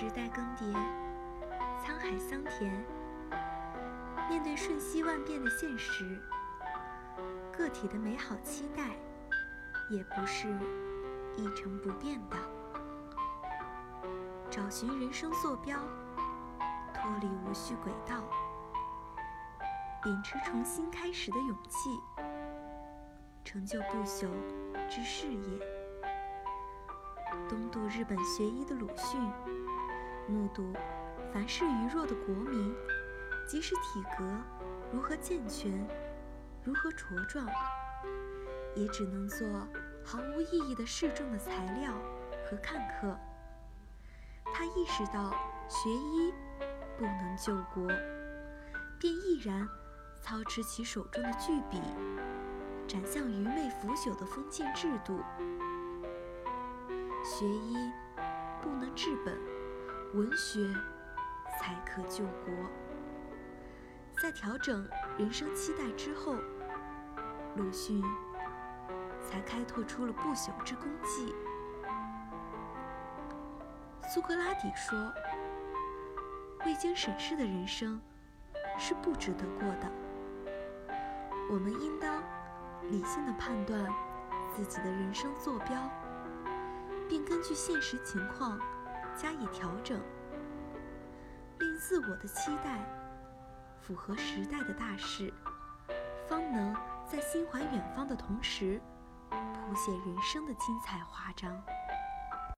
时代更迭，沧海桑田。面对瞬息万变的现实，个体的美好期待也不是一成不变的。找寻人生坐标，脱离无序轨道，秉持重新开始的勇气，成就不朽之事业。东渡日本学医的鲁迅，目睹凡事愚弱的国民，即使体格如何健全，如何茁壮，也只能做毫无意义的示众的材料和看客。他意识到学医不能救国，便毅然操持起手中的巨笔，斩向愚昧腐朽的封建制度。学医不能治本，文学才可救国。在调整人生期待之后，鲁迅才开拓出了不朽之功绩。苏格拉底说：“未经审视的人生是不值得过的。”我们应当理性的判断自己的人生坐标。并根据现实情况加以调整，令自我的期待符合时代的大势，方能在心怀远方的同时，谱写人生的精彩华章。